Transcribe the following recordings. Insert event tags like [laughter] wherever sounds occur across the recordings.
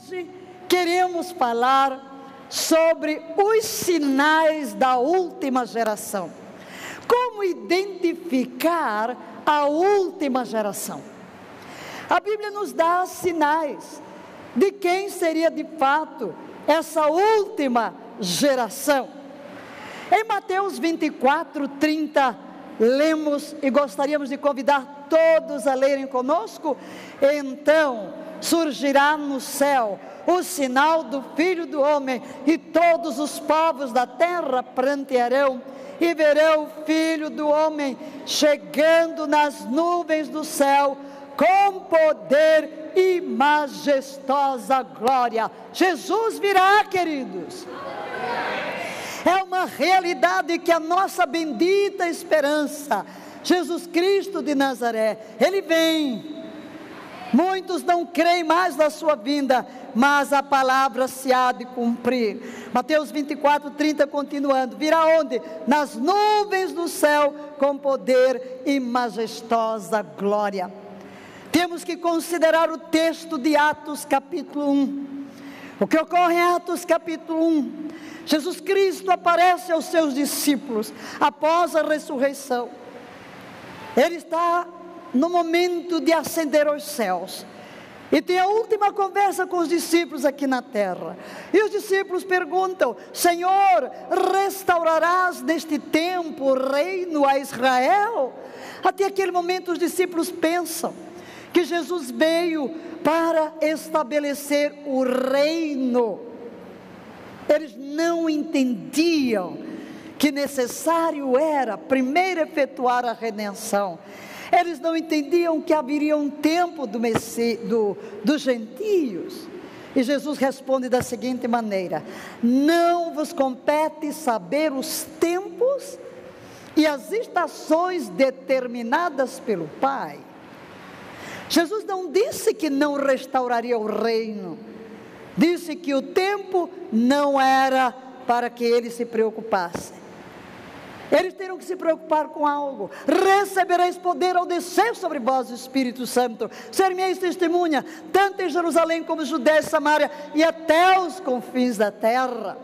Hoje queremos falar sobre os sinais da última geração. Como identificar a última geração? A Bíblia nos dá sinais de quem seria de fato essa última geração. Em Mateus 24, 30, lemos e gostaríamos de convidar todos a lerem conosco. Então surgirá no céu o sinal do Filho do Homem, e todos os povos da terra prantearão e verão o Filho do Homem chegando nas nuvens do céu com poder e majestosa glória. Jesus virá, queridos. É uma realidade que a nossa bendita esperança, Jesus Cristo de Nazaré, ele vem. Muitos não creem mais na sua vinda, mas a palavra se há de cumprir. Mateus 24, 30, continuando: virá onde? Nas nuvens do céu, com poder e majestosa glória. Temos que considerar o texto de Atos, capítulo 1. O que ocorre em Atos, capítulo 1? Jesus Cristo aparece aos seus discípulos após a ressurreição. Ele está no momento de ascender aos céus. E tem a última conversa com os discípulos aqui na terra. E os discípulos perguntam: Senhor, restaurarás neste tempo o reino a Israel? Até aquele momento os discípulos pensam que Jesus veio para estabelecer o reino eles não entendiam que necessário era primeiro efetuar a redenção. Eles não entendiam que haveria um tempo do Messi, do, dos gentios. E Jesus responde da seguinte maneira: Não vos compete saber os tempos e as estações determinadas pelo Pai. Jesus não disse que não restauraria o reino disse que o tempo não era para que eles se preocupassem. Eles teriam que se preocupar com algo. Recebereis poder ao descer sobre vós o Espírito Santo. Ser minha testemunha, tanto em Jerusalém como em Judéia e Samaria e até os confins da terra.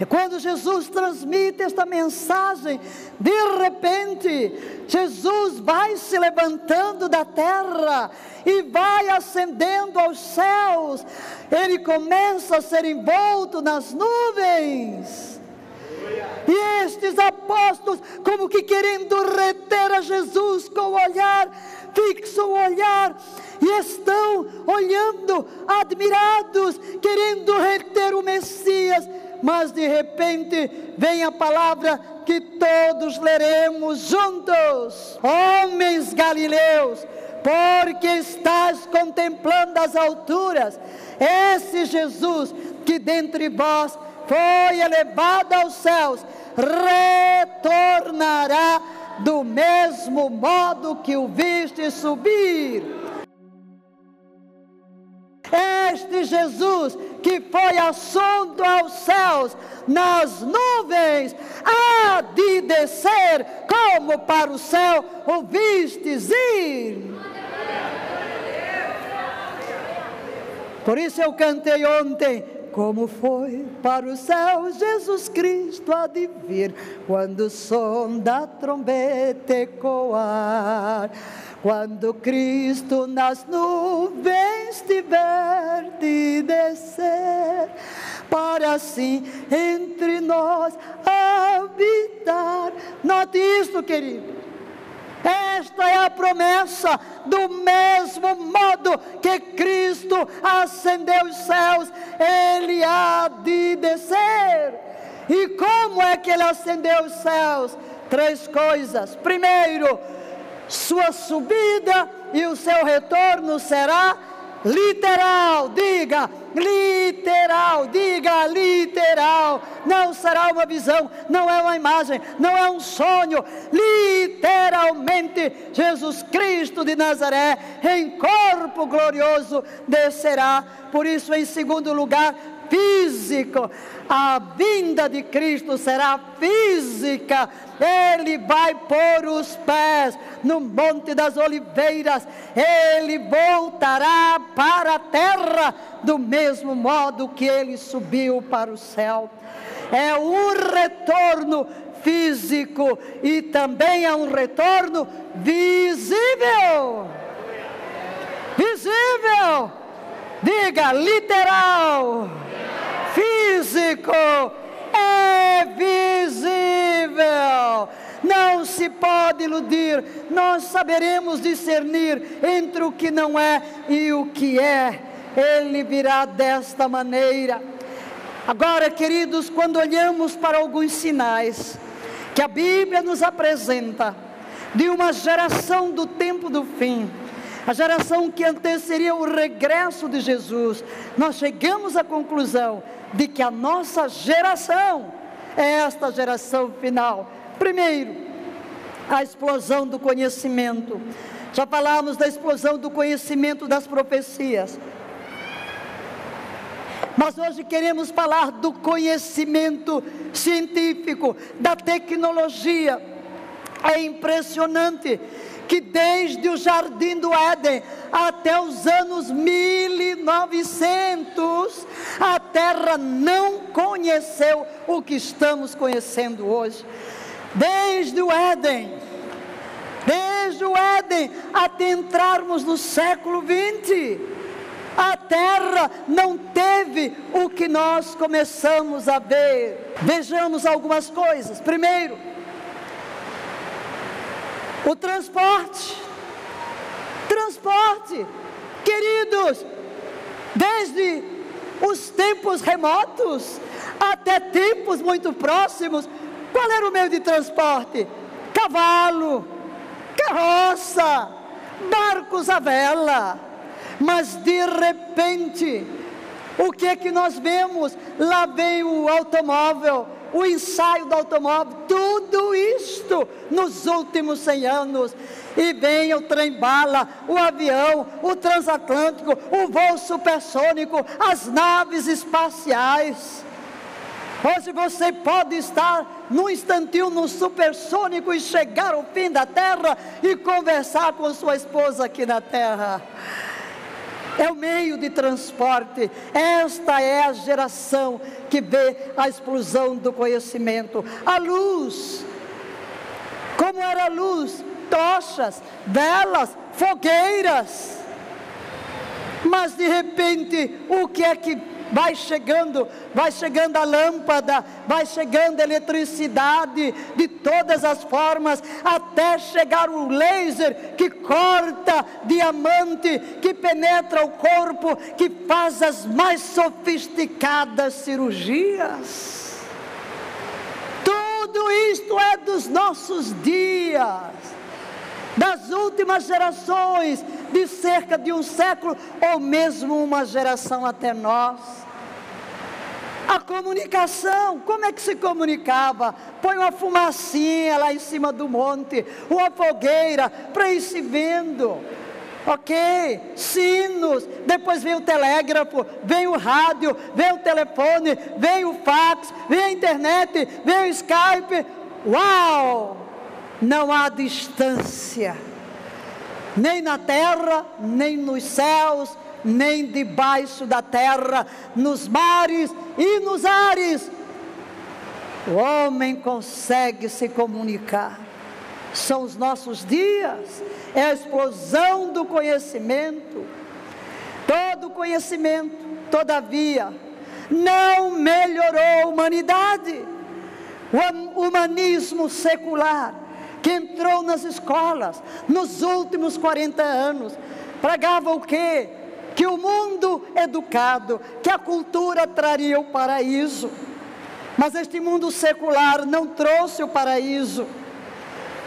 E quando Jesus transmite esta mensagem, de repente, Jesus vai se levantando da terra e vai ascendendo aos céus. Ele começa a ser envolto nas nuvens. E estes apóstolos, como que querendo reter a Jesus com o olhar, fixam o olhar e estão olhando, admirados, querendo reter o Messias mas de repente vem a palavra que todos leremos juntos. Homens galileus, porque estás contemplando as alturas, esse Jesus que dentre vós foi elevado aos céus, retornará do mesmo modo que o viste subir este Jesus que foi assunto aos céus nas nuvens, há de descer como para o céu o vistes ir. Por isso eu cantei ontem, como foi para o céu Jesus Cristo há de vir, quando o som da trombeta ecoar. Quando Cristo nas nuvens tiver de descer, para assim entre nós habitar. Note isto, querido. Esta é a promessa, do mesmo modo que Cristo ascendeu os céus, Ele há de descer. E como é que Ele ascendeu os céus? Três coisas. Primeiro, sua subida e o seu retorno será literal, diga literal, diga literal. Não será uma visão, não é uma imagem, não é um sonho. Literalmente, Jesus Cristo de Nazaré, em corpo glorioso, descerá. Por isso, em segundo lugar, físico. A vinda de Cristo será física. Ele vai pôr os pés no Monte das Oliveiras. Ele voltará para a terra do mesmo modo que ele subiu para o céu. É um retorno físico e também é um retorno visível. Visível. Diga literal. Físico. É visível. Não se pode iludir. Nós saberemos discernir entre o que não é e o que é. Ele virá desta maneira. Agora, queridos, quando olhamos para alguns sinais, que a Bíblia nos apresenta de uma geração do tempo do fim, a geração que anteceria o regresso de Jesus, nós chegamos à conclusão de que a nossa geração é esta geração final. Primeiro, a explosão do conhecimento. Já falamos da explosão do conhecimento das profecias. Mas hoje queremos falar do conhecimento científico, da tecnologia. É impressionante que desde o jardim do Éden até os anos 1900, a Terra não conheceu o que estamos conhecendo hoje. Desde o Éden, desde o Éden até entrarmos no século 20 a terra não teve o que nós começamos a ver. Vejamos algumas coisas. Primeiro, o transporte. Transporte. Queridos, desde os tempos remotos até tempos muito próximos, qual era o meio de transporte? Cavalo, carroça, barcos à vela mas de repente, o que é que nós vemos? Lá vem o automóvel, o ensaio do automóvel, tudo isto nos últimos 100 anos. E vem o trem-bala, o avião, o transatlântico, o voo supersônico, as naves espaciais. Hoje você pode estar num instantinho no supersônico e chegar ao fim da terra e conversar com sua esposa aqui na terra é o meio de transporte. Esta é a geração que vê a explosão do conhecimento. A luz. Como era a luz? Tochas, velas, fogueiras. Mas de repente, o que é que vai chegando, vai chegando a lâmpada, vai chegando a eletricidade de todas as formas, até chegar o laser que corta diamante, que penetra o corpo, que faz as mais sofisticadas cirurgias. Tudo isto é dos nossos dias das últimas gerações, de cerca de um século, ou mesmo uma geração até nós. A comunicação, como é que se comunicava? Põe uma fumacinha lá em cima do monte, uma fogueira para ir se vendo. Ok, sinos, depois vem o telégrafo, vem o rádio, vem o telefone, vem o fax, vem a internet, vem o Skype. Uau! Não há distância, nem na terra, nem nos céus, nem debaixo da terra, nos mares e nos ares. O homem consegue se comunicar. São os nossos dias, é a explosão do conhecimento. Todo conhecimento, todavia, não melhorou a humanidade. O humanismo secular que entrou nas escolas nos últimos 40 anos, pregava o quê? Que o mundo educado, que a cultura traria o paraíso. Mas este mundo secular não trouxe o paraíso.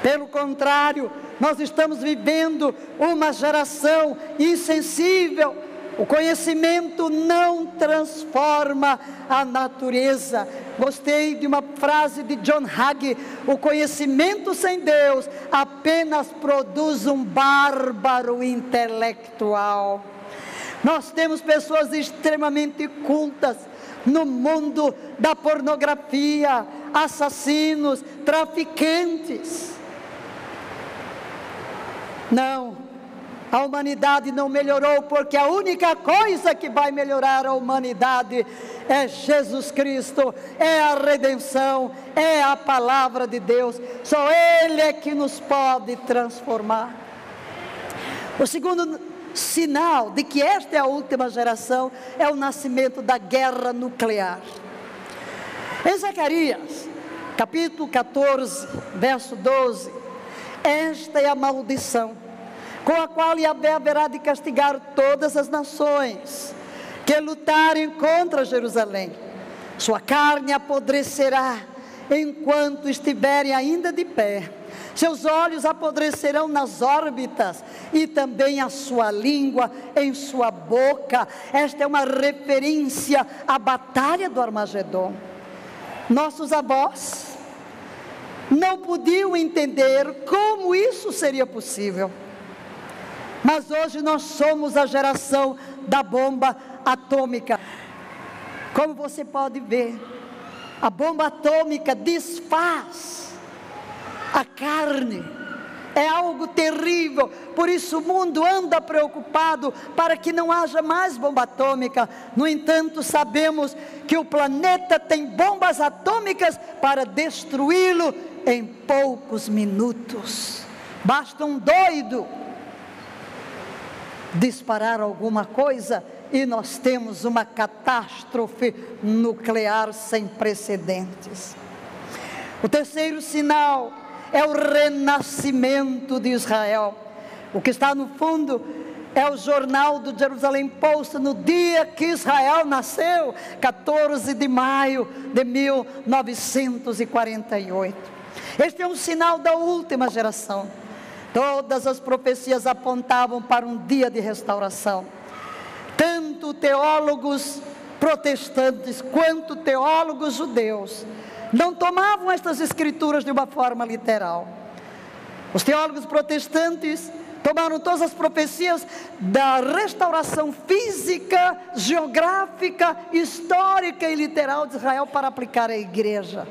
Pelo contrário, nós estamos vivendo uma geração insensível. O conhecimento não transforma a natureza. Gostei de uma frase de John Hagee: o conhecimento sem Deus apenas produz um bárbaro intelectual. Nós temos pessoas extremamente cultas, no mundo da pornografia, assassinos, traficantes. Não, a humanidade não melhorou, porque a única coisa que vai melhorar a humanidade é Jesus Cristo, é a redenção, é a palavra de Deus. Só Ele é que nos pode transformar. O segundo sinal de que esta é a última geração é o nascimento da guerra nuclear. Em Zacarias, capítulo 14, verso 12, esta é a maldição com a qual Yahvé haverá de castigar todas as nações que lutarem contra Jerusalém. Sua carne apodrecerá enquanto estiverem ainda de pé. Seus olhos apodrecerão nas órbitas e também a sua língua em sua boca. Esta é uma referência à batalha do Armagedon. Nossos avós não podiam entender como isso seria possível. Mas hoje nós somos a geração da bomba atômica. Como você pode ver, a bomba atômica desfaz a carne. É algo terrível, por isso o mundo anda preocupado para que não haja mais bomba atômica. No entanto, sabemos que o planeta tem bombas atômicas para destruí-lo em poucos minutos. Basta um doido disparar alguma coisa e nós temos uma catástrofe nuclear sem precedentes. O terceiro sinal é o renascimento de Israel. O que está no fundo é o jornal do Jerusalém Post no dia que Israel nasceu, 14 de maio de 1948. Este é um sinal da última geração. Todas as profecias apontavam para um dia de restauração. Tanto teólogos protestantes quanto teólogos judeus não tomavam estas escrituras de uma forma literal. Os teólogos protestantes tomaram todas as profecias da restauração física, geográfica, histórica e literal de Israel para aplicar à igreja.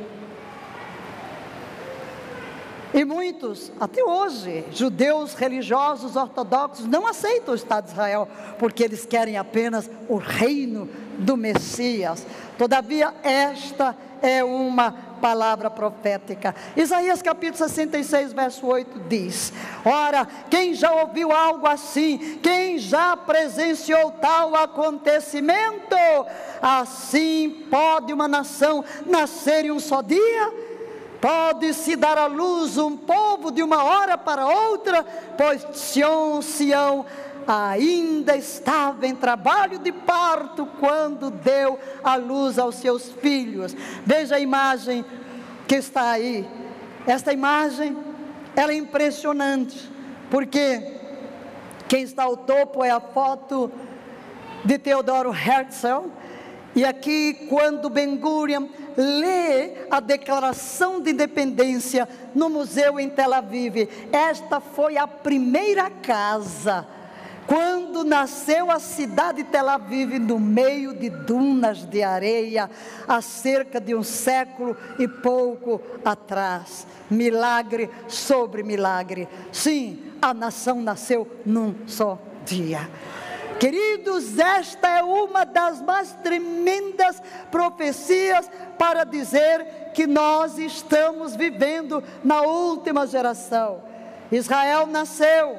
E muitos, até hoje, judeus religiosos ortodoxos não aceitam o Estado de Israel, porque eles querem apenas o reino do Messias. Todavia, esta é uma palavra profética. Isaías capítulo 66, verso 8 diz: Ora, quem já ouviu algo assim, quem já presenciou tal acontecimento, assim pode uma nação nascer em um só dia? Pode-se dar à luz um povo de uma hora para outra, pois Sião, Sião ainda estava em trabalho de parto quando deu a luz aos seus filhos. Veja a imagem que está aí. Esta imagem, ela é impressionante, porque quem está ao topo é a foto de Teodoro Herzl, e aqui, quando Ben Gurion lê a declaração de independência no museu em Tel Aviv, esta foi a primeira casa. Quando nasceu a cidade de Tel Aviv, no meio de dunas de areia, há cerca de um século e pouco atrás. Milagre sobre milagre. Sim, a nação nasceu num só dia. Queridos, esta é uma das mais tremendas profecias para dizer que nós estamos vivendo na última geração. Israel nasceu,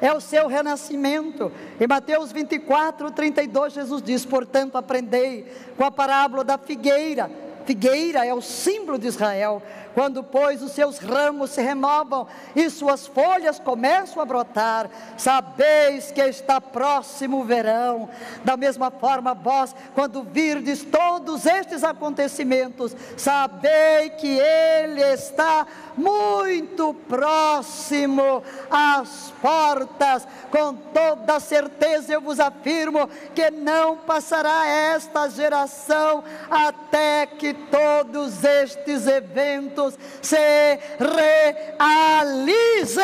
é o seu renascimento. Em Mateus 24, 32, Jesus diz: Portanto, aprendei com a parábola da figueira. Figueira é o símbolo de Israel. Quando, pois, os seus ramos se renovam e suas folhas começam a brotar, sabeis que está próximo o verão. Da mesma forma, vós, quando virdes todos estes acontecimentos, sabei que ele está muito próximo às portas. Com toda certeza eu vos afirmo que não passará esta geração até que todos estes eventos se realizem.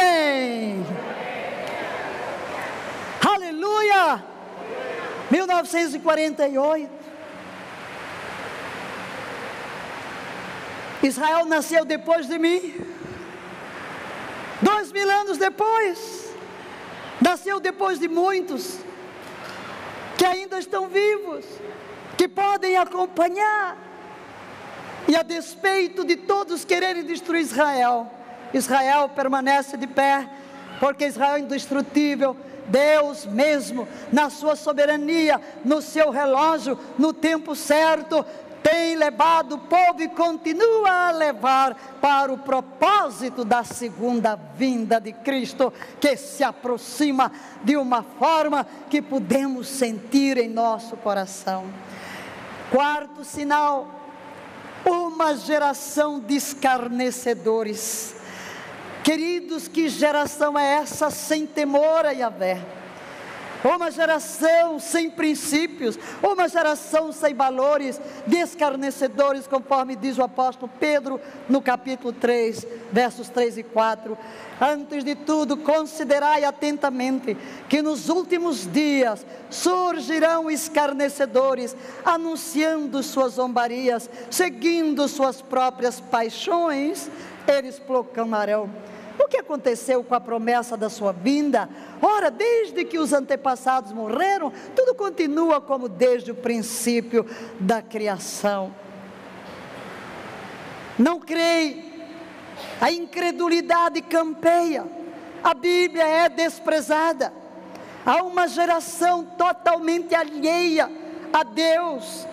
Aleluia! 1948. Israel nasceu depois de mim. Dois mil anos depois. Nasceu depois de muitos que ainda estão vivos, que podem acompanhar. E a despeito de todos quererem destruir Israel, Israel permanece de pé, porque Israel é indestrutível. Deus mesmo, na sua soberania, no seu relógio, no tempo certo, tem levado o povo e continua a levar para o propósito da segunda vinda de Cristo, que se aproxima de uma forma que podemos sentir em nosso coração. Quarto sinal, uma geração de escarnecedores. Queridos, que geração é essa sem temor a Yahvé? Uma geração sem princípios, uma geração sem valores, descarnecedores, conforme diz o apóstolo Pedro no capítulo 3, versos 3 e 4. Antes de tudo, considerai atentamente que nos últimos dias surgirão escarnecedores, anunciando suas zombarias, seguindo suas próprias paixões, eles proclamarão o que aconteceu com a promessa da sua vinda? Ora, desde que os antepassados morreram, tudo continua como desde o princípio da criação. Não creio, a incredulidade campeia, a Bíblia é desprezada, há uma geração totalmente alheia a Deus,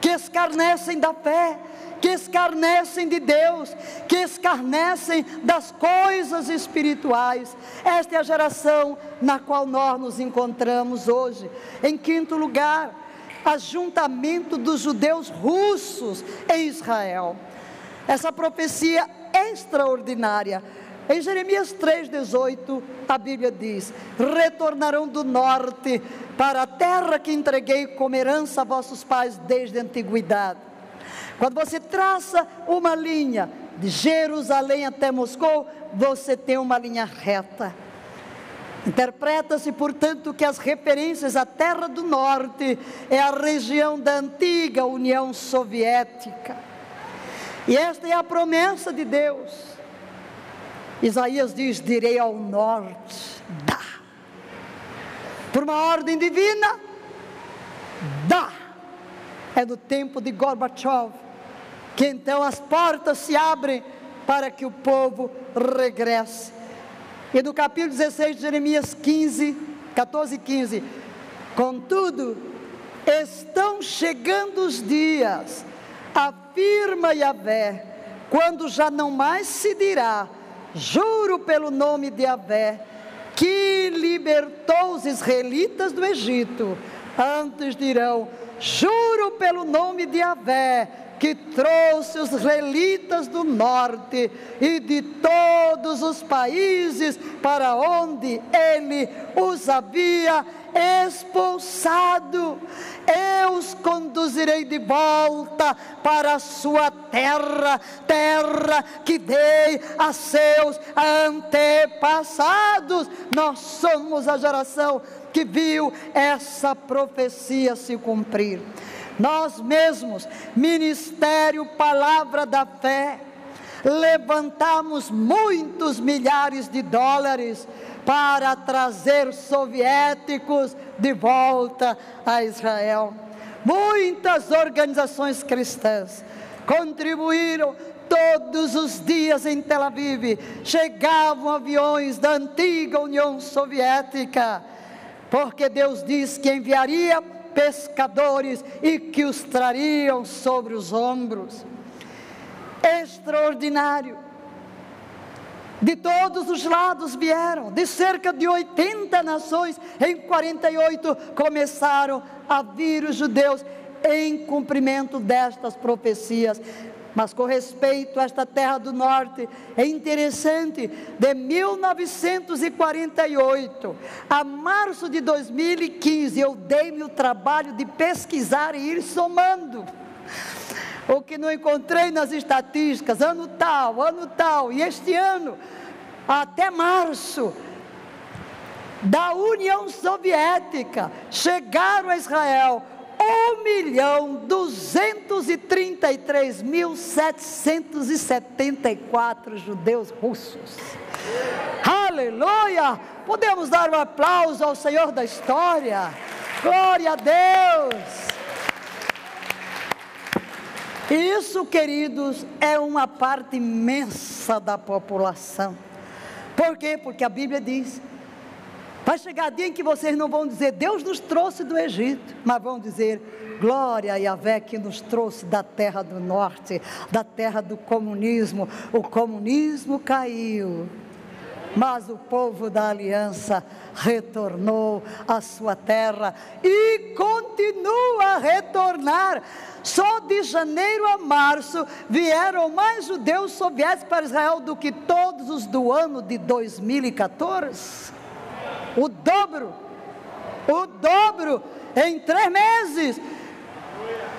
que escarnecem da fé, que escarnecem de Deus, que escarnecem das coisas espirituais. Esta é a geração na qual nós nos encontramos hoje. Em quinto lugar, ajuntamento dos judeus russos em Israel. Essa profecia extraordinária. Em Jeremias 3,18, a Bíblia diz: Retornarão do norte para a terra que entreguei como herança a vossos pais desde a antiguidade quando você traça uma linha de Jerusalém até Moscou, você tem uma linha reta. Interpreta-se, portanto, que as referências à Terra do Norte é a região da antiga União Soviética. E esta é a promessa de Deus. Isaías diz: Direi ao norte, dá. Por uma ordem divina, dá. É do tempo de Gorbachev que então as portas se abrem para que o povo regresse. E no capítulo 16 de Jeremias 15, 14 e 15, contudo, estão chegando os dias, afirma Yahvé, quando já não mais se dirá, juro pelo nome de Yahvé, que libertou os israelitas do Egito, antes dirão, juro pelo nome de Yahvé, que trouxe os israelitas do norte e de todos os países para onde ele os havia expulsado. Eu os conduzirei de volta para a sua terra, terra que dei a seus antepassados. Nós somos a geração que viu essa profecia se cumprir. Nós mesmos, Ministério Palavra da Fé, levantamos muitos milhares de dólares para trazer soviéticos de volta a Israel. Muitas organizações cristãs contribuíram todos os dias em Tel Aviv. Chegavam aviões da antiga União Soviética, porque Deus disse que enviaria pescadores e que os trariam sobre os ombros. Extraordinário. De todos os lados vieram, de cerca de 80 nações, em 48 começaram a vir os judeus em cumprimento destas profecias. Mas com respeito a esta terra do norte, é interessante, de 1948 a março de 2015, eu dei-me o trabalho de pesquisar e ir somando. O que não encontrei nas estatísticas, ano tal, ano tal, e este ano, até março, da União Soviética, chegaram a Israel 1 milhão 233 mil 774 judeus russos. Aleluia! Podemos dar um aplauso ao Senhor da história. Glória a Deus! Isso, queridos, é uma parte imensa da população. Por quê? Porque a Bíblia diz: vai chegar dia em que vocês não vão dizer Deus nos trouxe do Egito, mas vão dizer glória a Yahvé que nos trouxe da terra do norte, da terra do comunismo. O comunismo caiu, mas o povo da aliança retornou à sua terra e continua a retornar. Só de janeiro a março vieram mais judeus soviéticos para Israel do que todos os do ano de 2014. O dobro. O dobro em três meses.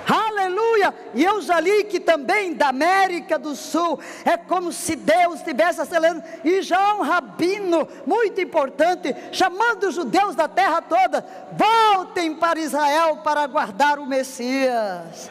Aleluia! E eu já li que também da América do Sul é como se Deus estivesse acelerando. E já um rabino muito importante, chamando os judeus da terra toda: voltem para Israel para aguardar o Messias.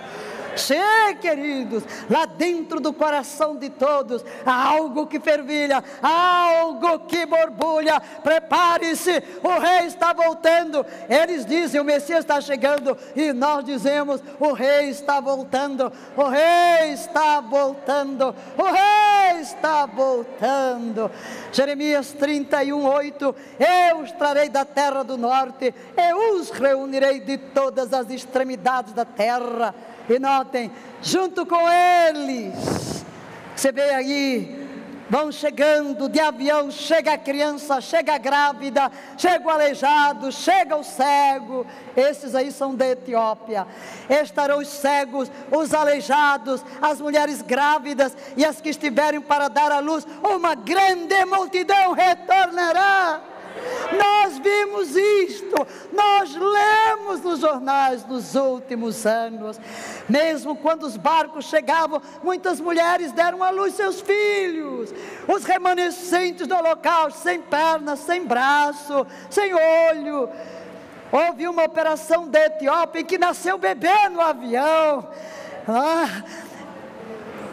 Sim, queridos, lá dentro do coração de todos há algo que fervilha, algo que borbulha. Prepare-se, o rei está voltando. Eles dizem: o Messias está chegando, e nós dizemos: o rei está voltando, o rei está voltando, o rei está voltando. Jeremias 31, 8: Eu os trarei da terra do norte, eu os reunirei de todas as extremidades da terra e notem, junto com eles, você vê aí, vão chegando de avião, chega a criança, chega a grávida, chega o aleijado, chega o cego, esses aí são da Etiópia. Estarão os cegos, os aleijados, as mulheres grávidas e as que estiverem para dar à luz, uma grande multidão retornará. Nós vimos isto, nós lemos nos jornais nos últimos anos. Mesmo quando os barcos chegavam, muitas mulheres deram à luz seus filhos. Os remanescentes do local, sem pernas, sem braço, sem olho. Houve uma operação da Etiópia em que nasceu bebê no avião. Ah,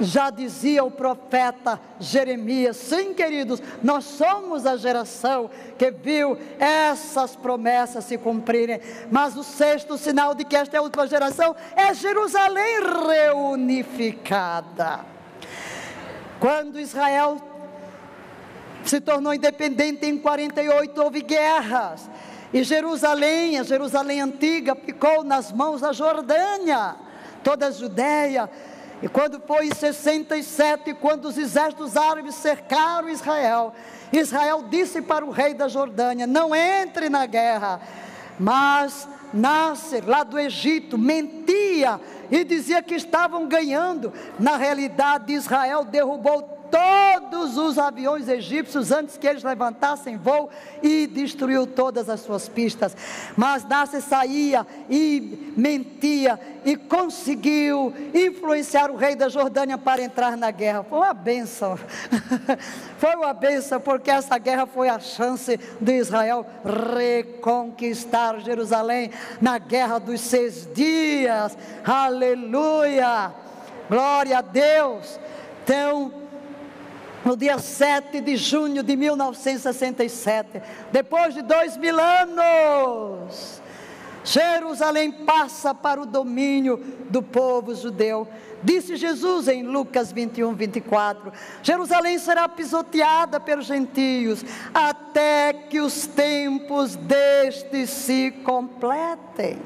já dizia o profeta Jeremias: sim, queridos, nós somos a geração que viu essas promessas se cumprirem. Mas o sexto sinal de que esta é a última geração é Jerusalém reunificada. Quando Israel se tornou independente em 48, houve guerras. E Jerusalém, a Jerusalém antiga, ficou nas mãos da Jordânia, toda a Judéia e quando foi em 67, quando os exércitos árabes cercaram Israel, Israel disse para o rei da Jordânia: Não entre na guerra. Mas Nasser, lá do Egito, mentia e dizia que estavam ganhando. Na realidade, Israel derrubou todos os aviões egípcios antes que eles levantassem voo e destruiu todas as suas pistas. Mas Nasser saía e mentia e conseguiu influenciar o rei da Jordânia para entrar na guerra. Foi uma benção. [laughs] foi uma benção, porque essa guerra foi a chance de Israel reconquistar Jerusalém na guerra dos seis dias. Aleluia! Glória a Deus. Então, no dia 7 de junho de 1967, depois de dois mil anos, Jerusalém passa para o domínio do povo judeu. Disse Jesus em Lucas 21, 24: Jerusalém será pisoteada pelos gentios, até que os tempos destes se completem.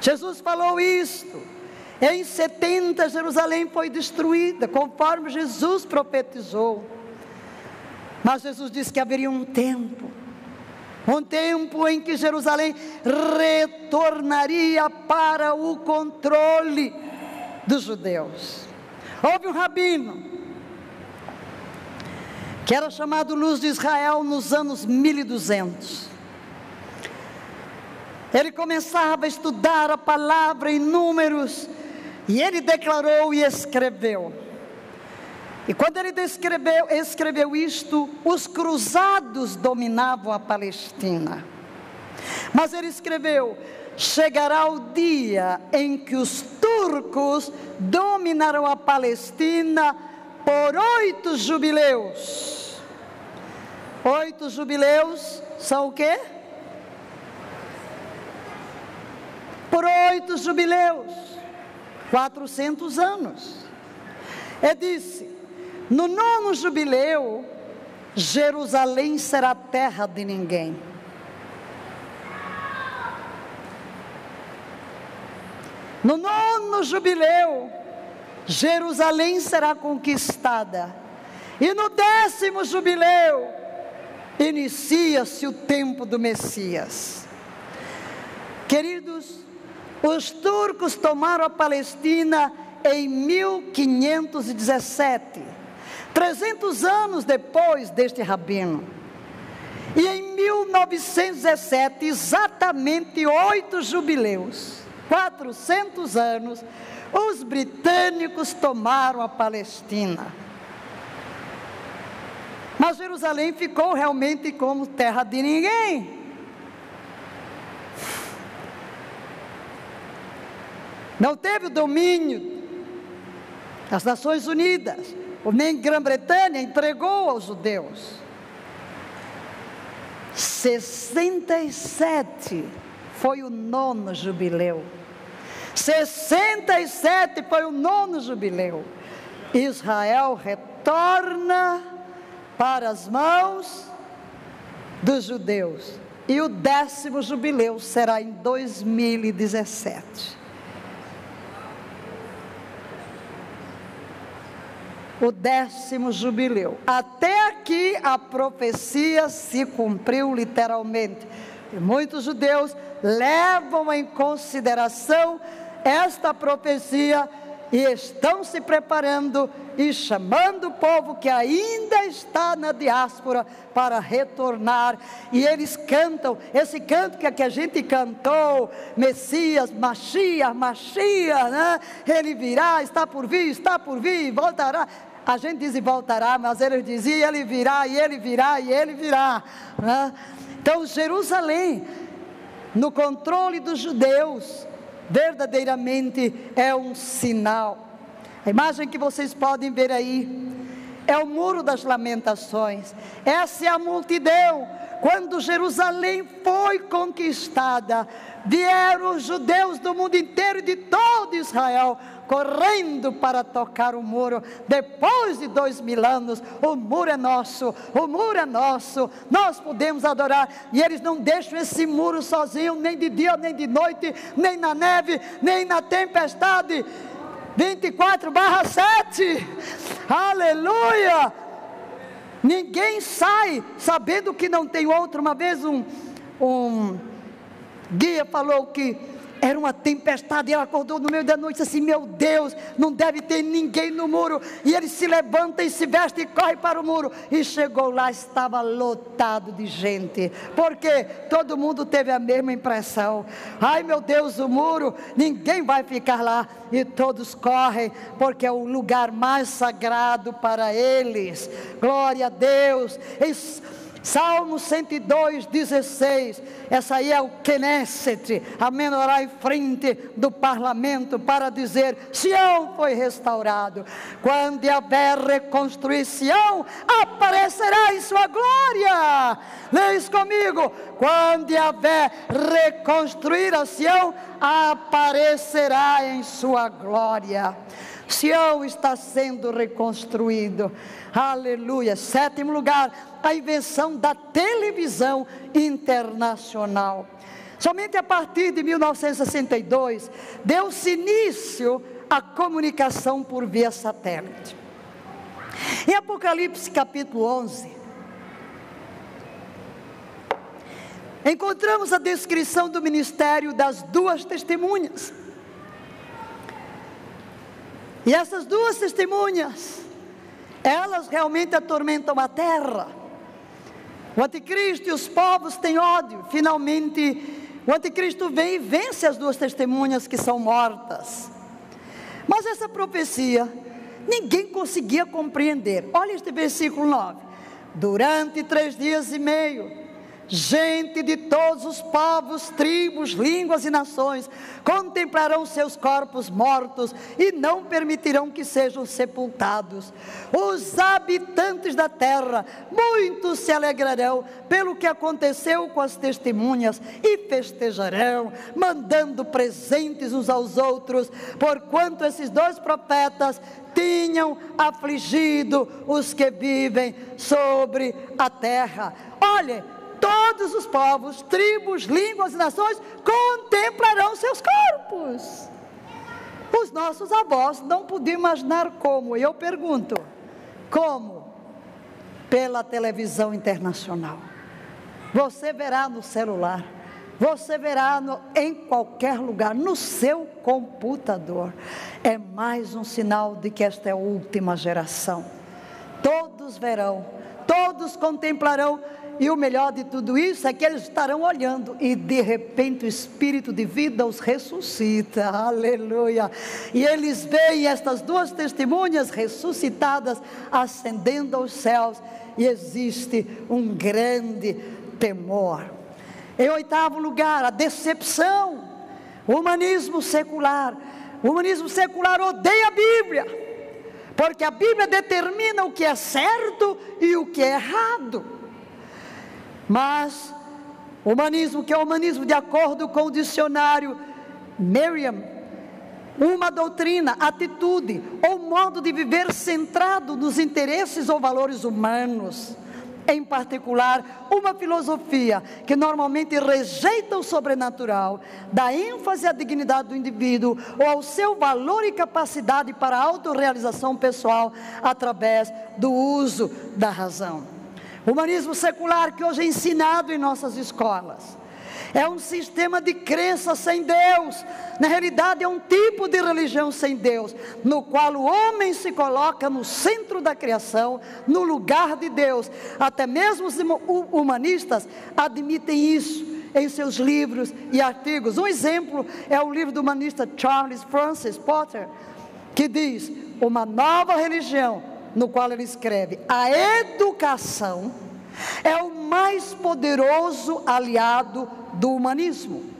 Jesus falou isto. Em 70, Jerusalém foi destruída, conforme Jesus profetizou. Mas Jesus disse que haveria um tempo, um tempo em que Jerusalém retornaria para o controle dos judeus. Houve um rabino, que era chamado Luz de Israel nos anos 1200. Ele começava a estudar a palavra em números e ele declarou e escreveu. E quando ele descreveu, escreveu isto, os cruzados dominavam a Palestina. Mas ele escreveu: chegará o dia em que os turcos dominarão a Palestina por oito jubileus. Oito jubileus são o quê? Por oito jubileus, 400 anos. E disse: no nono jubileu, Jerusalém será terra de ninguém. No nono jubileu, Jerusalém será conquistada. E no décimo jubileu, inicia-se o tempo do Messias. Queridos, os turcos tomaram a Palestina em 1517, 300 anos depois deste rabino. E em 1917, exatamente oito jubileus, 400 anos, os britânicos tomaram a Palestina. Mas Jerusalém ficou realmente como terra de ninguém. Não teve o domínio das Nações Unidas, nem Grã-Bretanha entregou aos judeus. 67 foi o nono jubileu. 67 foi o nono jubileu. Israel retorna para as mãos dos judeus. E o décimo jubileu será em 2017. O décimo jubileu. Até aqui a profecia se cumpriu literalmente. E muitos judeus levam em consideração esta profecia e estão se preparando e chamando o povo que ainda está na diáspora para retornar. E eles cantam esse canto que, a gente cantou: Messias, Machia, Machia, né? Ele virá, está por vir, está por vir, voltará. A gente diz e voltará, mas eles diziam: Ele virá, e ele virá, e ele virá. Né? Então, Jerusalém, no controle dos judeus, verdadeiramente é um sinal. A imagem que vocês podem ver aí é o muro das lamentações. Essa é a multidão. Quando Jerusalém foi conquistada, vieram os judeus do mundo inteiro e de todo Israel correndo para tocar o muro. Depois de dois mil anos, o muro é nosso, o muro é nosso, nós podemos adorar. E eles não deixam esse muro sozinho, nem de dia, nem de noite, nem na neve, nem na tempestade. 24 barra 7, aleluia! Ninguém sai sabendo que não tem outro. Uma vez um, um guia falou que era uma tempestade, e ela acordou no meio da noite assim: Meu Deus, não deve ter ninguém no muro. E ele se levanta e se veste e corre para o muro. E chegou lá, estava lotado de gente, porque todo mundo teve a mesma impressão: Ai meu Deus, o muro, ninguém vai ficar lá. E todos correm, porque é o lugar mais sagrado para eles. Glória a Deus. Isso Salmo 102, 16. Essa aí é o Knesset, a menorá em frente do parlamento, para dizer: Sião foi restaurado. Quando houver Sião, aparecerá em sua glória. Leis comigo: quando houver Sião, aparecerá em sua glória. Sião está sendo reconstruído. Aleluia. Sétimo lugar, a invenção da televisão internacional. Somente a partir de 1962 deu-se início à comunicação por via satélite. Em Apocalipse capítulo 11, encontramos a descrição do ministério das duas testemunhas. E essas duas testemunhas elas realmente atormentam a terra. O anticristo e os povos têm ódio. Finalmente, o anticristo vem e vence as duas testemunhas que são mortas. Mas essa profecia, ninguém conseguia compreender. Olha este versículo 9. Durante três dias e meio, Gente de todos os povos, tribos, línguas e nações contemplarão seus corpos mortos e não permitirão que sejam sepultados. Os habitantes da terra, muitos se alegrarão pelo que aconteceu com as testemunhas e festejarão, mandando presentes uns aos outros, porquanto esses dois profetas tinham afligido os que vivem sobre a terra. Olhe, todos os povos, tribos, línguas e nações contemplarão seus corpos. Os nossos avós não podiam imaginar como, e eu pergunto: como? Pela televisão internacional. Você verá no celular, você verá no, em qualquer lugar, no seu computador. É mais um sinal de que esta é a última geração. Todos verão, todos contemplarão e o melhor de tudo isso é que eles estarão olhando e de repente o espírito de vida os ressuscita. Aleluia. E eles veem estas duas testemunhas ressuscitadas ascendendo aos céus e existe um grande temor. Em oitavo lugar, a decepção. O humanismo secular. O humanismo secular odeia a Bíblia. Porque a Bíblia determina o que é certo e o que é errado. Mas o humanismo, que é o humanismo de acordo com o dicionário Merriam, uma doutrina, atitude ou modo de viver centrado nos interesses ou valores humanos. Em particular, uma filosofia que normalmente rejeita o sobrenatural, dá ênfase à dignidade do indivíduo ou ao seu valor e capacidade para a autorrealização pessoal através do uso da razão. Humanismo secular que hoje é ensinado em nossas escolas. É um sistema de crença sem Deus. Na realidade, é um tipo de religião sem Deus, no qual o homem se coloca no centro da criação, no lugar de Deus. Até mesmo os humanistas admitem isso em seus livros e artigos. Um exemplo é o livro do humanista Charles Francis Potter, que diz: Uma nova religião no qual ele escreve: a educação é o mais poderoso aliado do humanismo.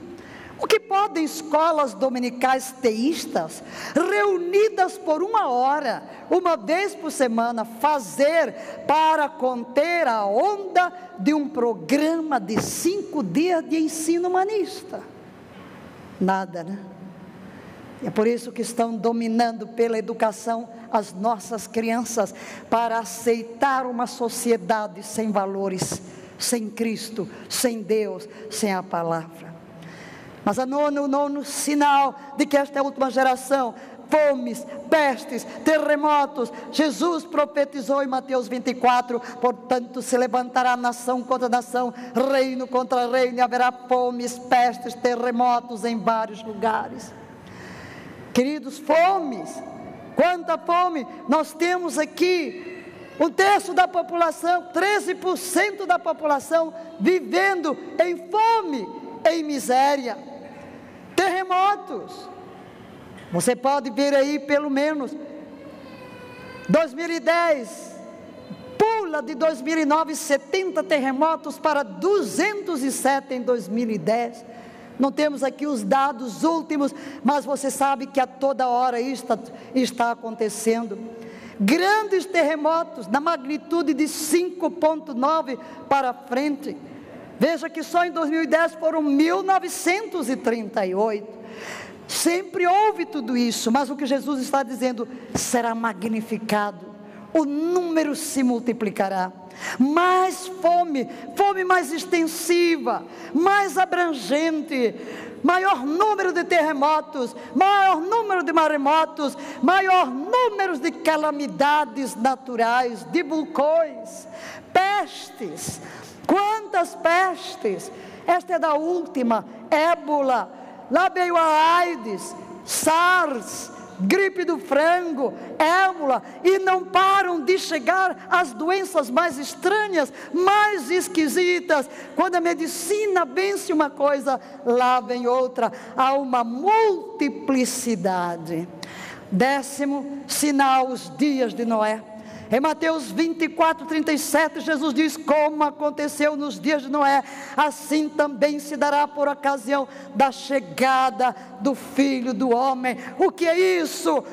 O que podem escolas dominicais teístas, reunidas por uma hora, uma vez por semana, fazer para conter a onda de um programa de cinco dias de ensino humanista? Nada, né? É por isso que estão dominando pela educação as nossas crianças, para aceitar uma sociedade sem valores, sem Cristo, sem Deus, sem a palavra. Mas a nono, o nono sinal de que esta é a última geração fomes, pestes, terremotos. Jesus profetizou em Mateus 24: portanto, se levantará nação contra nação, reino contra reino, e haverá fomes, pestes, terremotos em vários lugares. Queridos, fomes, quanta fome nós temos aqui. Um terço da população, 13% da população vivendo em fome, em miséria. Terremotos. Você pode ver aí pelo menos 2010 pula de 2009 70 terremotos para 207 em 2010. Não temos aqui os dados últimos, mas você sabe que a toda hora está, está acontecendo. Grandes terremotos na magnitude de 5,9 para frente. Veja que só em 2010 foram 1938. Sempre houve tudo isso, mas o que Jesus está dizendo será magnificado, o número se multiplicará mais fome, fome mais extensiva, mais abrangente, maior número de terremotos, maior número de maremotos, maior número de calamidades naturais, de vulcões, pestes. Quantas pestes? Esta é da última, ébola, lá veio a AIDS, SARS, gripe do frango, ébola, e não param de chegar as doenças mais estranhas, mais esquisitas. Quando a medicina vence uma coisa, lá vem outra. Há uma multiplicidade. Décimo sinal, os dias de Noé. Em Mateus 24, 37, Jesus diz: Como aconteceu nos dias de Noé, assim também se dará por ocasião da chegada do filho do homem. O que é isso?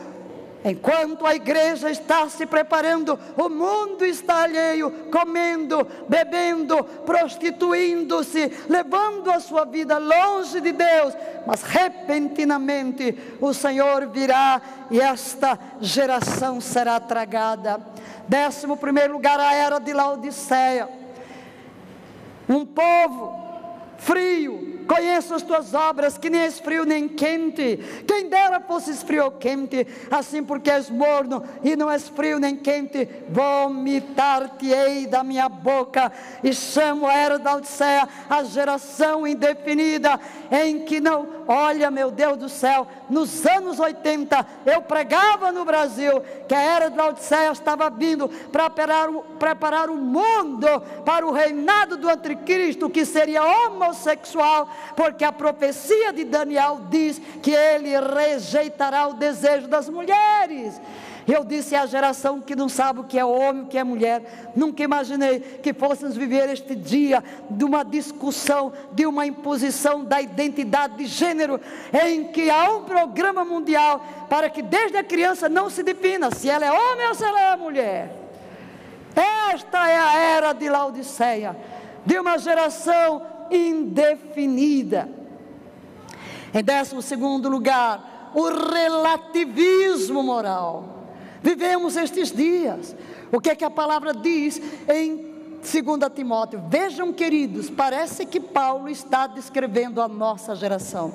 Enquanto a igreja está se preparando, o mundo está alheio, comendo, bebendo, prostituindo-se, levando a sua vida longe de Deus. Mas repentinamente o Senhor virá e esta geração será tragada. Décimo primeiro lugar, a era de Laodiceia. Um povo frio, Conheço as tuas obras, que nem és frio nem quente. Quem dera fosses frio ou quente, assim porque és morno e não és frio nem quente, vomitar-te-ei da minha boca. E chamo a era da Odisseia, a geração indefinida, em que não, olha meu Deus do céu, nos anos 80, eu pregava no Brasil que a era da Odisseia estava vindo para preparar, preparar o mundo para o reinado do anticristo, que seria homossexual porque a profecia de Daniel diz que ele rejeitará o desejo das mulheres. Eu disse à geração que não sabe o que é homem, o que é mulher. Nunca imaginei que fôssemos viver este dia de uma discussão, de uma imposição da identidade de gênero, em que há um programa mundial para que desde a criança não se defina se ela é homem ou se ela é mulher. Esta é a era de Laodiceia, de uma geração indefinida. Em décimo segundo lugar, o relativismo moral. Vivemos estes dias. O que é que a palavra diz em 2 Timóteo? Vejam, queridos, parece que Paulo está descrevendo a nossa geração.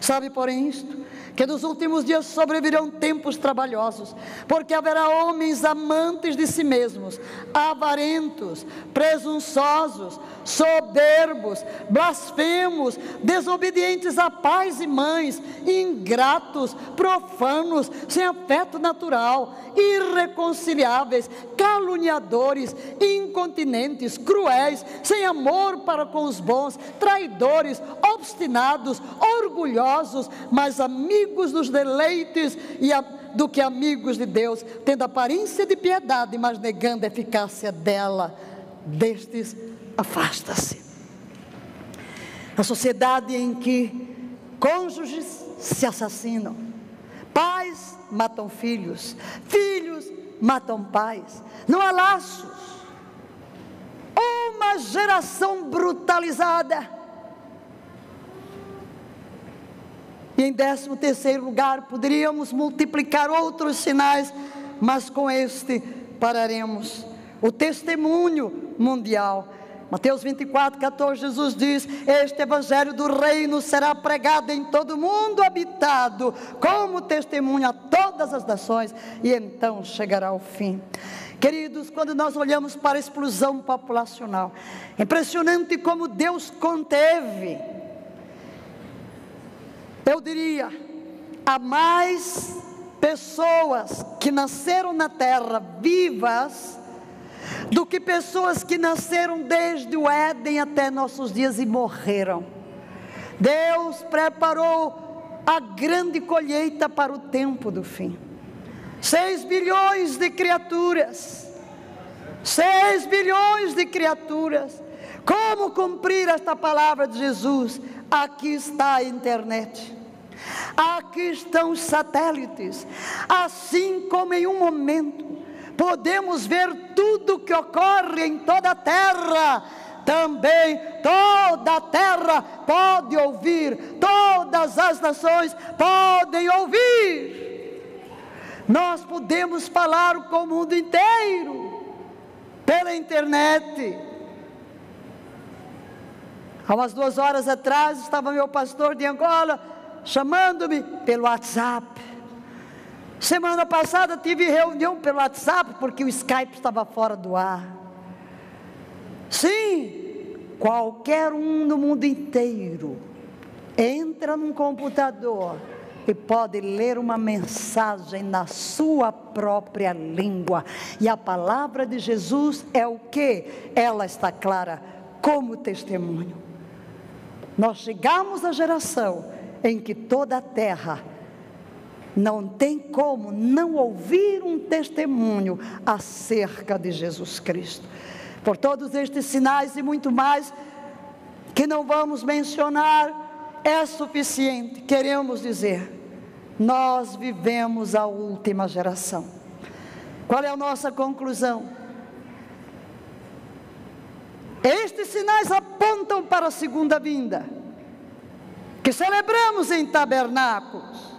Sabe, porém, isto? Que nos últimos dias sobrevirão tempos trabalhosos, porque haverá homens amantes de si mesmos, avarentos, presunçosos, soberbos, blasfemos, desobedientes a pais e mães, ingratos, profanos, sem afeto natural, irreconciliáveis, caluniadores, incontinentes, cruéis, sem amor para com os bons, traidores, obstinados, orgulhosos, mas amigos dos deleites e a, do que amigos de Deus, tendo aparência de piedade, mas negando a eficácia dela. Destes afasta-se. A sociedade em que cônjuges se assassinam, pais matam filhos, filhos matam pais, não há laços. Uma geração brutalizada. E em décimo terceiro lugar, poderíamos multiplicar outros sinais, mas com este pararemos. O testemunho mundial Mateus 24, 14, Jesus diz: Este evangelho do reino será pregado em todo o mundo habitado, como testemunha a todas as nações, e então chegará o fim. Queridos, quando nós olhamos para a explosão populacional, impressionante como Deus conteve, eu diria, há mais pessoas que nasceram na terra vivas do que pessoas que nasceram desde o Éden até nossos dias e morreram. Deus preparou a grande colheita para o tempo do fim. Seis bilhões de criaturas. Seis bilhões de criaturas. Como cumprir esta palavra de Jesus? Aqui está a internet. Aqui estão os satélites. Assim como em um momento podemos ver tudo que ocorre em toda a terra. Também toda a terra pode ouvir, todas as nações podem ouvir. Nós podemos falar com o mundo inteiro, pela internet. Há umas duas horas atrás estava meu pastor de Angola chamando-me pelo WhatsApp. Semana passada tive reunião pelo WhatsApp porque o Skype estava fora do ar. Sim, qualquer um no mundo inteiro entra num computador e pode ler uma mensagem na sua própria língua. E a palavra de Jesus é o que? Ela está clara como testemunho. Nós chegamos à geração em que toda a terra não tem como não ouvir um testemunho acerca de Jesus Cristo. Por todos estes sinais e muito mais que não vamos mencionar, é suficiente. Queremos dizer, nós vivemos a última geração. Qual é a nossa conclusão? Estes sinais apontam para a segunda vinda, que celebramos em tabernáculos.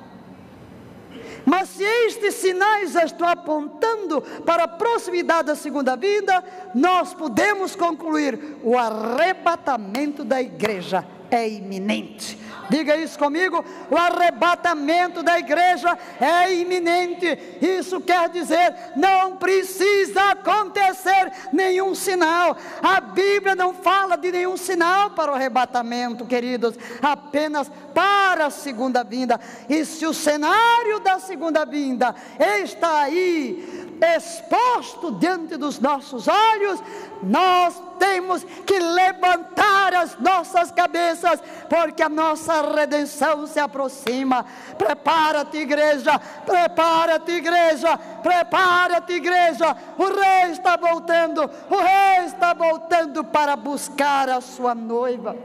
Mas se estes sinais estão apontando para a proximidade da segunda vinda, nós podemos concluir: o arrebatamento da igreja é iminente. Diga isso comigo: o arrebatamento da igreja é iminente. Isso quer dizer, não precisa acontecer nenhum sinal. A Bíblia não fala de nenhum sinal para o arrebatamento, queridos, apenas para a segunda vinda. E se o cenário da segunda vinda está aí, exposto diante dos nossos olhos, nós temos que levantar as nossas cabeças, porque a nossa redenção se aproxima. Prepara-te, igreja, prepara-te, igreja, prepara-te, igreja. O rei está voltando, o rei está voltando para buscar a sua noiva.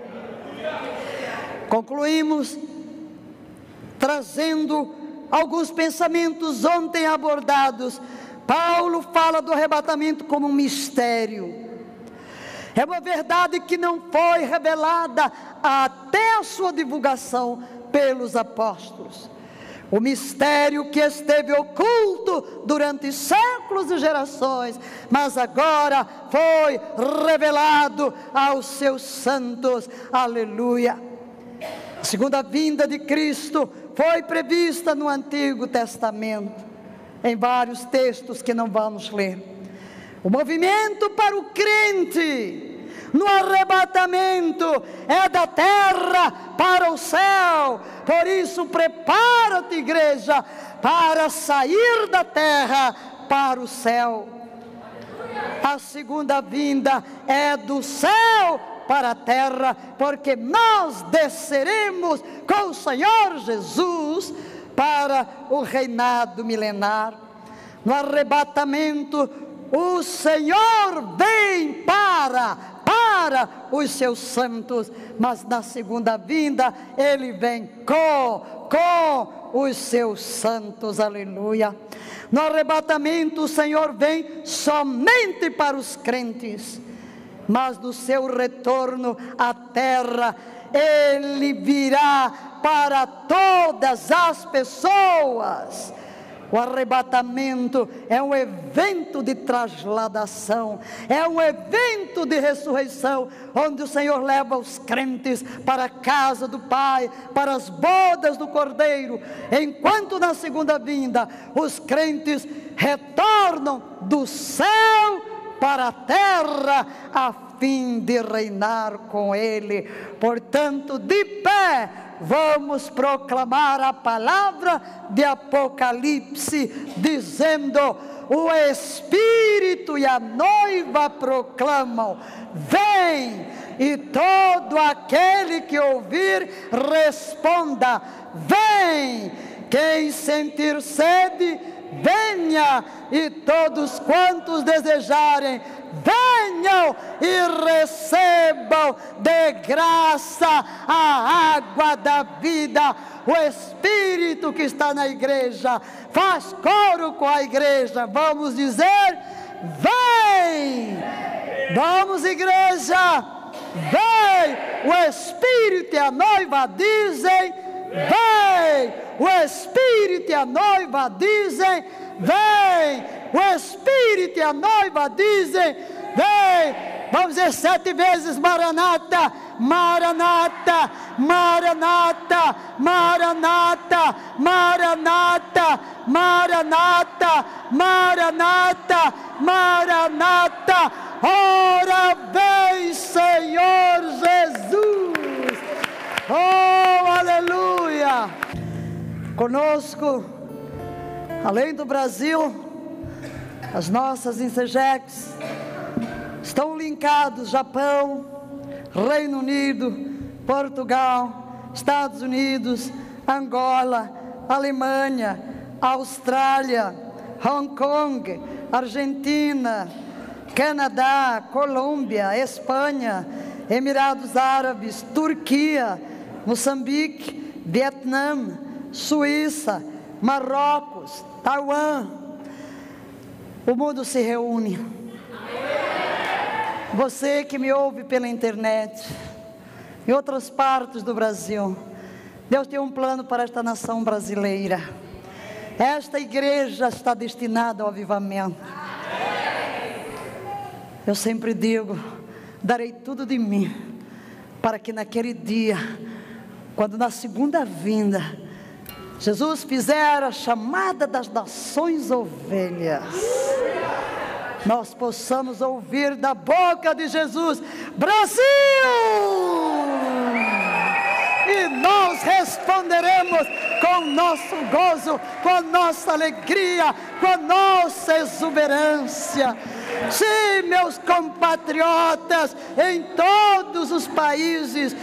Concluímos trazendo alguns pensamentos ontem abordados Paulo fala do arrebatamento como um mistério. É uma verdade que não foi revelada até a sua divulgação pelos apóstolos. O mistério que esteve oculto durante séculos e gerações, mas agora foi revelado aos seus santos. Aleluia. A segunda vinda de Cristo foi prevista no Antigo Testamento em vários textos que não vamos ler. O movimento para o crente no arrebatamento é da terra para o céu. Por isso, prepara-te, igreja, para sair da terra para o céu. A segunda vinda é do céu para a terra, porque nós desceremos com o Senhor Jesus para o reinado milenar. No arrebatamento, o Senhor vem para, para os seus santos, mas na segunda vinda, ele vem com, com os seus santos, aleluia. No arrebatamento, o Senhor vem somente para os crentes, mas no seu retorno à terra, ele virá para todas as pessoas. O arrebatamento é um evento de trasladação, é um evento de ressurreição, onde o Senhor leva os crentes para a casa do Pai, para as bodas do Cordeiro, enquanto na segunda vinda os crentes retornam do céu para a terra, a fim de reinar com Ele. Portanto, de pé, vamos proclamar a palavra de Apocalipse, dizendo: o Espírito e a noiva proclamam: Vem! E todo aquele que ouvir, responda: Vem! Quem sentir sede, venha, e todos quantos desejarem, venham e recebam de graça a água da vida. O Espírito que está na igreja faz coro com a igreja. Vamos dizer: vem! Vamos, igreja! Vem! O Espírito e a noiva dizem: vem! O Espírito e a noiva dizem: vem! O Espírito e a noiva dizem: Vem! Vamos dizer sete vezes: Maranata, Maranata, Maranata, Maranata, Maranata, Maranata, Maranata, Maranata. Ora vem, Senhor Jesus. Oh, aleluia! Conosco, além do Brasil, as nossas Insejex estão linkados Japão, Reino Unido, Portugal, Estados Unidos, Angola, Alemanha, Austrália, Hong Kong, Argentina, Canadá, Colômbia, Espanha, Emirados Árabes, Turquia, Moçambique, Vietnã, Suíça, Marrocos, Taiwan. O mundo se reúne. Você que me ouve pela internet, em outras partes do Brasil, Deus tem um plano para esta nação brasileira. Esta igreja está destinada ao avivamento. Eu sempre digo: darei tudo de mim, para que naquele dia, quando na segunda vinda, Jesus fizer a chamada das nações ovelhas, nós possamos ouvir da boca de Jesus: Brasil! E nós responderemos com nosso gozo, com a nossa alegria, com a nossa exuberância. Sim, meus compatriotas, em todos os países,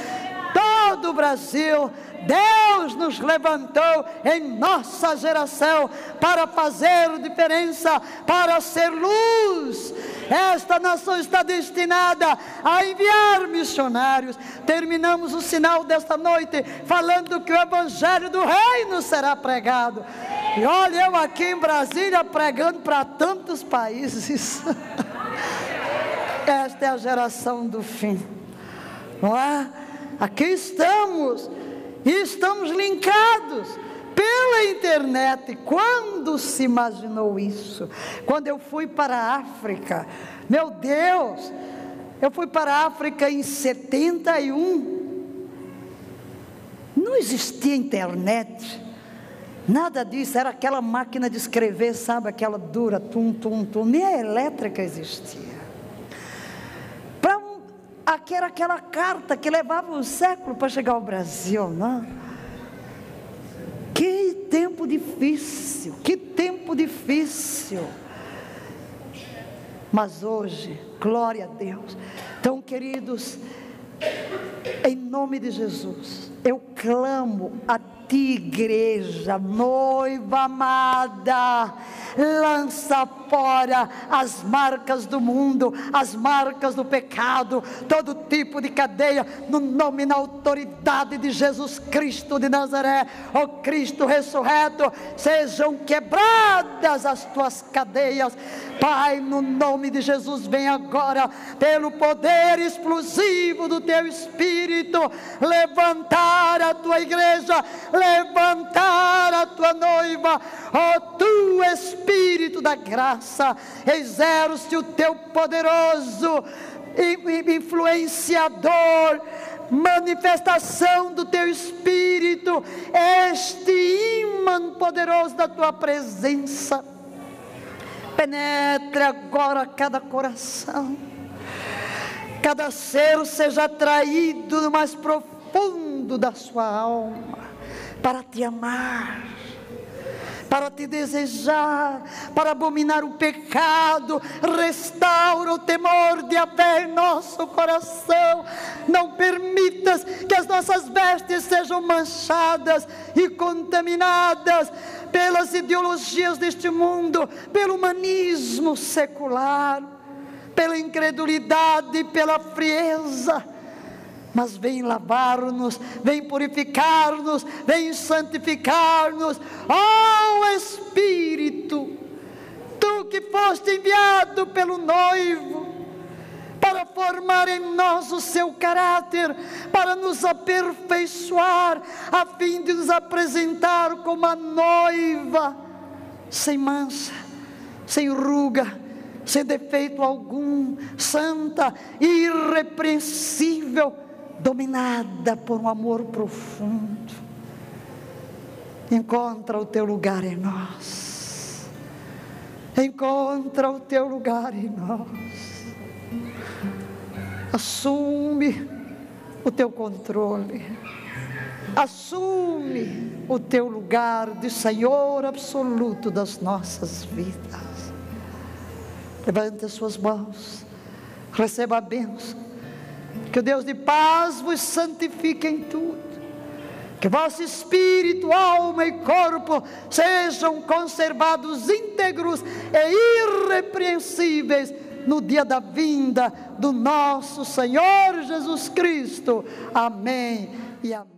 todo o Brasil, Deus nos levantou em nossa geração para fazer diferença, para ser luz. Esta nação está destinada a enviar missionários. Terminamos o sinal desta noite falando que o Evangelho do Reino será pregado. E olha, eu aqui em Brasília pregando para tantos países. [laughs] Esta é a geração do fim, não é? Aqui estamos e estamos linkados pela internet. Quando se imaginou isso? Quando eu fui para a África, meu Deus, eu fui para a África em 71. Não existia internet. Nada disso, era aquela máquina de escrever, sabe, aquela dura, tum, tum, tum, nem a elétrica existia. Aqui era aquela carta que levava um século para chegar ao Brasil, não? Que tempo difícil, que tempo difícil. Mas hoje, glória a Deus. Então, queridos, em nome de Jesus, eu clamo a ti, igreja, noiva amada, lança fora as marcas do mundo, as marcas do pecado, todo tipo de cadeia, no nome e na autoridade de Jesus Cristo de Nazaré, ó oh Cristo ressurreto, sejam quebradas as tuas cadeias, Pai, no nome de Jesus, vem agora, pelo poder explosivo do teu Espírito, levantar a tua igreja, levantar a tua noiva, ó oh, tu Espírito da graça, exerce o teu poderoso influenciador, manifestação do teu Espírito, este imã poderoso da tua presença. Penetre agora cada coração, cada ser seja atraído no mais profundo da sua alma, para te amar para te desejar, para abominar o pecado, restaura o temor de fé em nosso coração. Não permitas que as nossas vestes sejam manchadas e contaminadas pelas ideologias deste mundo, pelo humanismo secular, pela incredulidade, pela frieza mas vem lavar-nos, vem purificar-nos, vem santificar-nos. Oh Espírito, tu que foste enviado pelo noivo, para formar em nós o seu caráter, para nos aperfeiçoar, a fim de nos apresentar como a noiva, sem mancha, sem ruga, sem defeito algum, santa, irrepreensível dominada por um amor profundo. Encontra o teu lugar em nós. Encontra o teu lugar em nós. Assume o teu controle. Assume o teu lugar de Senhor absoluto das nossas vidas. Levante as suas mãos. Receba a bênção que o Deus de paz vos santifique em tudo. Que vosso espírito, alma e corpo sejam conservados íntegros e irrepreensíveis no dia da vinda do nosso Senhor Jesus Cristo. Amém e amém.